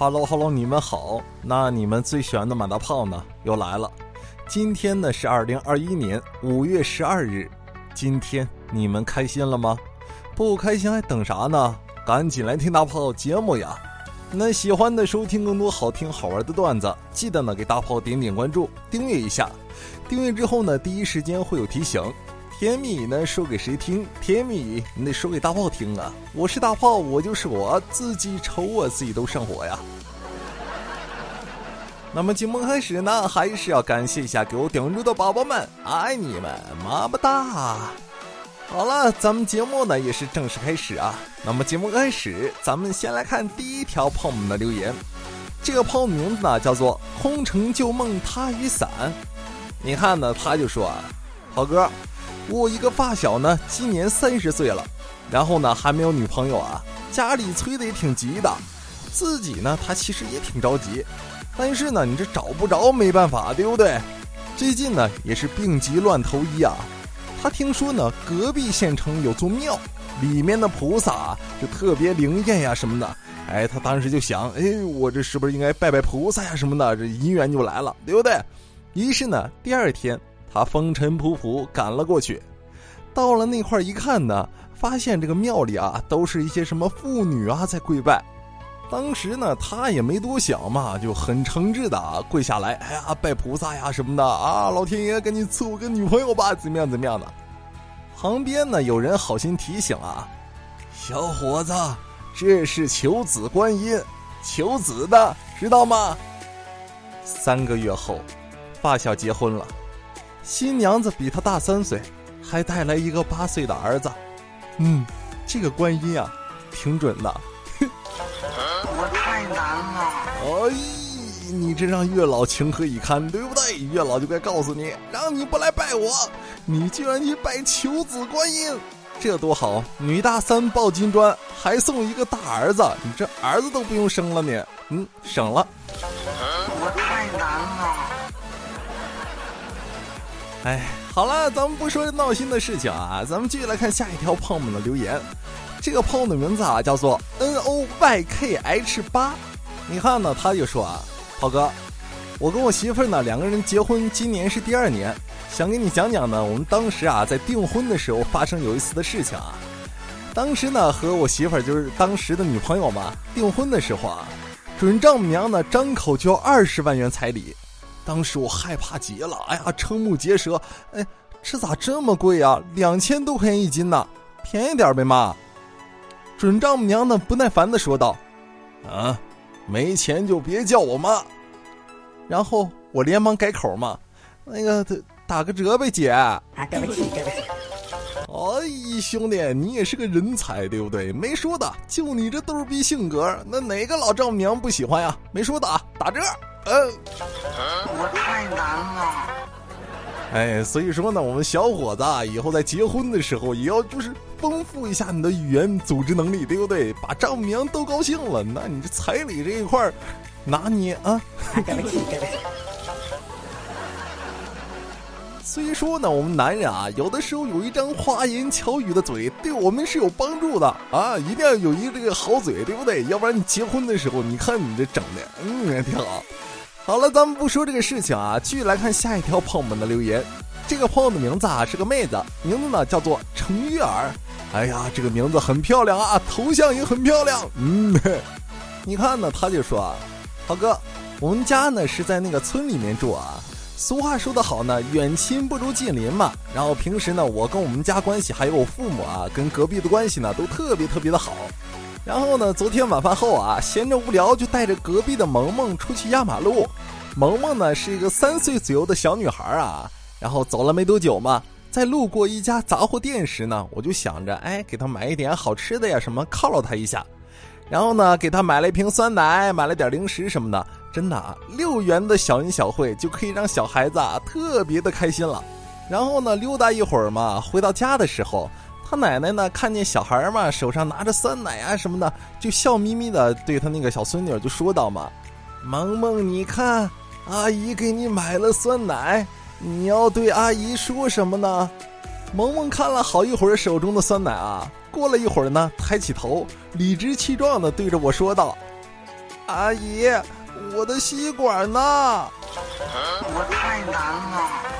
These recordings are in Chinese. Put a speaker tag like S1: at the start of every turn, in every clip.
S1: Hello Hello，你们好。那你们最喜欢的马大炮呢？又来了。今天呢是二零二一年五月十二日。今天你们开心了吗？不开心还等啥呢？赶紧来听大炮节目呀！那喜欢的收听更多好听好玩的段子，记得呢给大炮点点关注，订阅一下。订阅之后呢，第一时间会有提醒。甜蜜呢说给谁听？甜蜜你得说给大炮听啊！我是大炮，我就是我自己瞅我自己都上火呀。那么节目开始呢，还是要感谢一下给我点关注的宝宝们，爱你们，么么哒！好了，咱们节目呢也是正式开始啊。那么节目开始，咱们先来看第一条朋友的留言。这个朋友名字呢叫做“空城旧梦他雨伞”。你看呢，他就说啊，涛哥。我一个发小呢，今年三十岁了，然后呢还没有女朋友啊，家里催的也挺急的，自己呢他其实也挺着急，但是呢你这找不着没办法，对不对？最近呢也是病急乱投医啊，他听说呢隔壁县城有座庙，里面的菩萨就特别灵验呀什么的，哎，他当时就想，哎，我这是不是应该拜拜菩萨呀什么的，这姻缘就来了，对不对？于是呢第二天。他风尘仆仆赶了过去，到了那块一看呢，发现这个庙里啊，都是一些什么妇女啊在跪拜。当时呢，他也没多想嘛，就很诚挚的跪下来，哎呀，拜菩萨呀什么的啊，老天爷赶紧赐我个女朋友吧，怎么样怎么样的。旁边呢，有人好心提醒啊，小伙子，这是求子观音，求子的，知道吗？三个月后，发小结婚了。新娘子比他大三岁，还带来一个八岁的儿子。嗯，这个观音啊，挺准的。我太难了。哎，你这让月老情何以堪，对不对？月老就该告诉你，让你不来拜我，你居然去拜求子观音，这多好！女大三抱金砖，还送一个大儿子，你这儿子都不用生了，你嗯，省了。哎，好了，咱们不说闹心的事情啊，咱们继续来看下一条胖友的留言。这个胖友的名字啊叫做 N O Y K H 八。你看呢，他就说啊，炮哥，我跟我媳妇呢两个人结婚，今年是第二年，想给你讲讲呢，我们当时啊在订婚的时候发生有一次的事情啊。当时呢和我媳妇就是当时的女朋友嘛，订婚的时候啊，准丈母娘呢张口就要二十万元彩礼。当时我害怕极了，哎呀，瞠目结舌，哎，这咋这么贵呀？两千多块钱一斤呢，便宜点呗，妈。准丈母娘呢不耐烦的说道：“啊，没钱就别叫我妈。”然后我连忙改口嘛，那个打个折呗，姐。啊，对不起，对不起。哎，兄弟，你也是个人才，对不对？没说的，就你这逗逼性格，那哪个老丈母娘不喜欢呀？没说的啊，打折。嗯，我太难了。哎，所以说呢，我们小伙子啊，以后在结婚的时候也要就是丰富一下你的语言组织能力，对不对？把丈母娘都高兴了，那你这彩礼这一块儿拿捏啊。对不起，对不起。虽说呢，我们男人啊，有的时候有一张花言巧语的嘴，对我们是有帮助的啊。一定要有一个这个好嘴，对不对？要不然你结婚的时候，你看你这整的，嗯，挺好。好了，咱们不说这个事情啊，继续来看下一条朋友们的留言。这个朋友的名字啊是个妹子，名字呢叫做程月儿。哎呀，这个名字很漂亮啊，头像也很漂亮。嗯，你看呢，他就说啊，涛哥，我们家呢是在那个村里面住啊。俗话说得好呢，远亲不如近邻嘛。然后平时呢，我跟我们家关系还有我父母啊，跟隔壁的关系呢都特别特别的好。然后呢，昨天晚饭后啊，闲着无聊就带着隔壁的萌萌出去压马路。萌萌呢是一个三岁左右的小女孩啊。然后走了没多久嘛，在路过一家杂货店时呢，我就想着，哎，给她买一点好吃的呀，什么犒劳她一下。然后呢，给她买了一瓶酸奶，买了点零食什么的。真的啊，六元的小恩小惠就可以让小孩子啊特别的开心了。然后呢，溜达一会儿嘛，回到家的时候。他奶奶呢，看见小孩嘛，手上拿着酸奶啊什么的，就笑眯眯的对他那个小孙女就说道嘛：“萌萌，你看，阿姨给你买了酸奶，你要对阿姨说什么呢？”萌萌看了好一会儿手中的酸奶啊，过了一会儿呢，抬起头，理直气壮的对着我说道：“阿姨，我的吸管呢？
S2: 我太难了。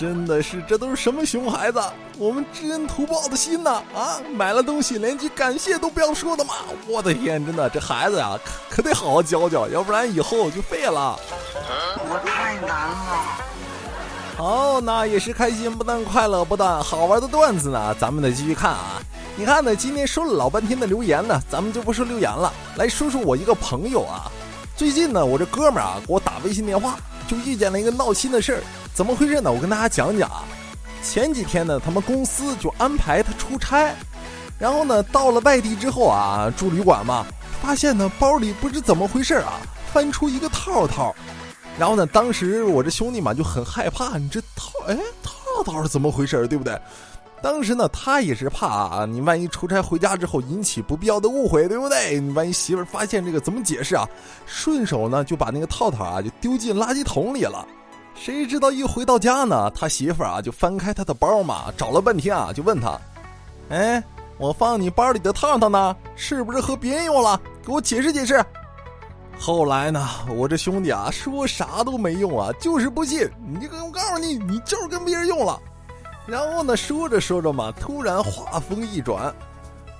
S1: 真的是，这都是什么熊孩子？我们知恩图报的心呐！啊，买了东西连句感谢都不要说的吗？我的天，真的，这孩子呀，可可得好好教教，要不然以后就废了。
S2: 我太难了。
S1: 好，那也是开心不断，快乐不断，好玩的段子呢，咱们得继续看啊。你看呢，今天说了老半天的留言呢，咱们就不说留言了，来说说我一个朋友啊。最近呢，我这哥们儿啊给我打微信电话，就遇见了一个闹心的事儿。怎么回事呢？我跟大家讲讲啊。前几天呢，他们公司就安排他出差，然后呢，到了外地之后啊，住旅馆嘛，发现呢包里不知怎么回事啊，翻出一个套套。然后呢，当时我这兄弟嘛就很害怕，你这套哎套套是怎么回事对不对？当时呢，他也是怕啊，你万一出差回家之后引起不必要的误会，对不对？你万一媳妇儿发现这个怎么解释啊？顺手呢就把那个套套啊就丢进垃圾桶里了。谁知道一回到家呢，他媳妇儿啊就翻开他的包嘛，找了半天啊，就问他：“哎，我放你包里的套套呢，是不是和别人用了？给我解释解释。”后来呢，我这兄弟啊说啥都没用啊，就是不信。你这个我告诉你，你就是跟别人用了。然后呢，说着说着嘛，突然话锋一转，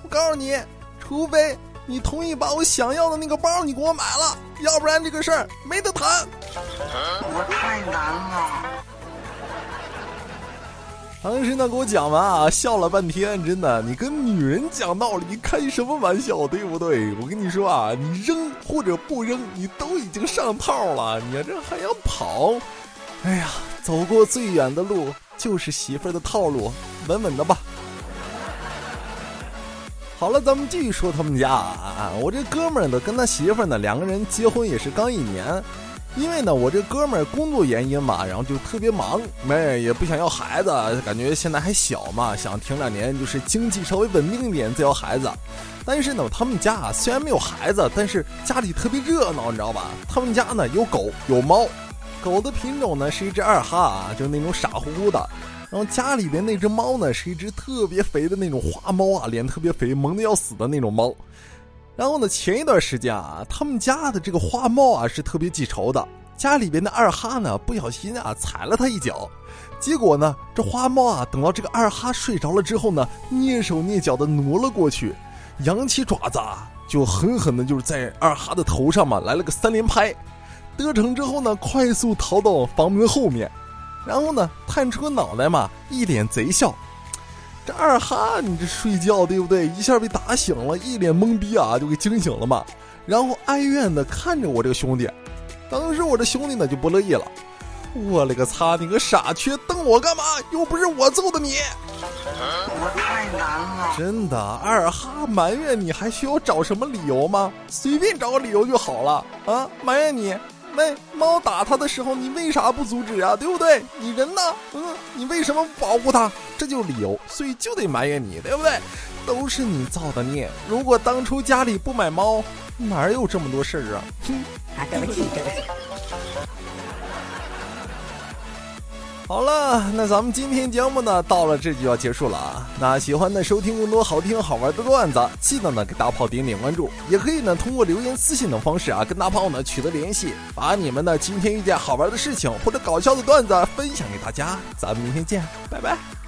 S1: 我告诉你，除非。你同意把我想要的那个包你给我买了，要不然这个事儿没得谈。
S2: 我太难了。
S1: 当时呢给我讲完啊，笑了半天，真的，你跟女人讲道理你开什么玩笑，对不对？我跟你说啊，你扔或者不扔，你都已经上套了，你这还要跑？哎呀，走过最远的路就是媳妇儿的套路，稳稳的吧。好了，咱们继续说他们家啊。我这哥们儿呢，跟他媳妇儿呢，两个人结婚也是刚一年。因为呢，我这哥们儿工作原因嘛，然后就特别忙，没也不想要孩子，感觉现在还小嘛，想停两年，就是经济稍微稳定一点再要孩子。但是呢，他们家啊虽然没有孩子，但是家里特别热闹，你知道吧？他们家呢有狗有猫，狗的品种呢是一只二哈啊，就是那种傻乎乎的。然后家里边那只猫呢，是一只特别肥的那种花猫啊，脸特别肥，萌的要死的那种猫。然后呢，前一段时间啊，他们家的这个花猫啊是特别记仇的，家里边的二哈呢不小心啊踩了它一脚，结果呢，这花猫啊等到这个二哈睡着了之后呢，蹑手蹑脚的挪了过去，扬起爪子啊，就狠狠的就是在二哈的头上嘛来了个三连拍，得逞之后呢，快速逃到房门后面。然后呢，探出个脑袋嘛，一脸贼笑。这二哈，你这睡觉对不对？一下被打醒了，一脸懵逼啊，就给惊醒了嘛。然后哀怨的看着我这个兄弟。当时我这兄弟呢就不乐意了，我勒个擦，你个傻缺，瞪我干嘛？又不是我揍的你。
S2: 我太难了。
S1: 真的，二哈埋怨你还需要找什么理由吗？随便找个理由就好了啊！埋怨你。喂猫打它的时候，你为啥不阻止啊？对不对？你人呢？嗯，你为什么不保护它？这就理由，所以就得埋怨你，对不对？都是你造的孽。如果当初家里不买猫，哪有这么多事儿啊？哼，啊，对不起，对不起。好了，那咱们今天节目呢，到了这就要结束了啊。那喜欢的，收听更多好听好玩的段子，记得呢给大炮点点关注，也可以呢通过留言、私信等方式啊，跟大炮呢取得联系，把你们呢今天遇见好玩的事情或者搞笑的段子分享给大家。咱们明天见，拜拜。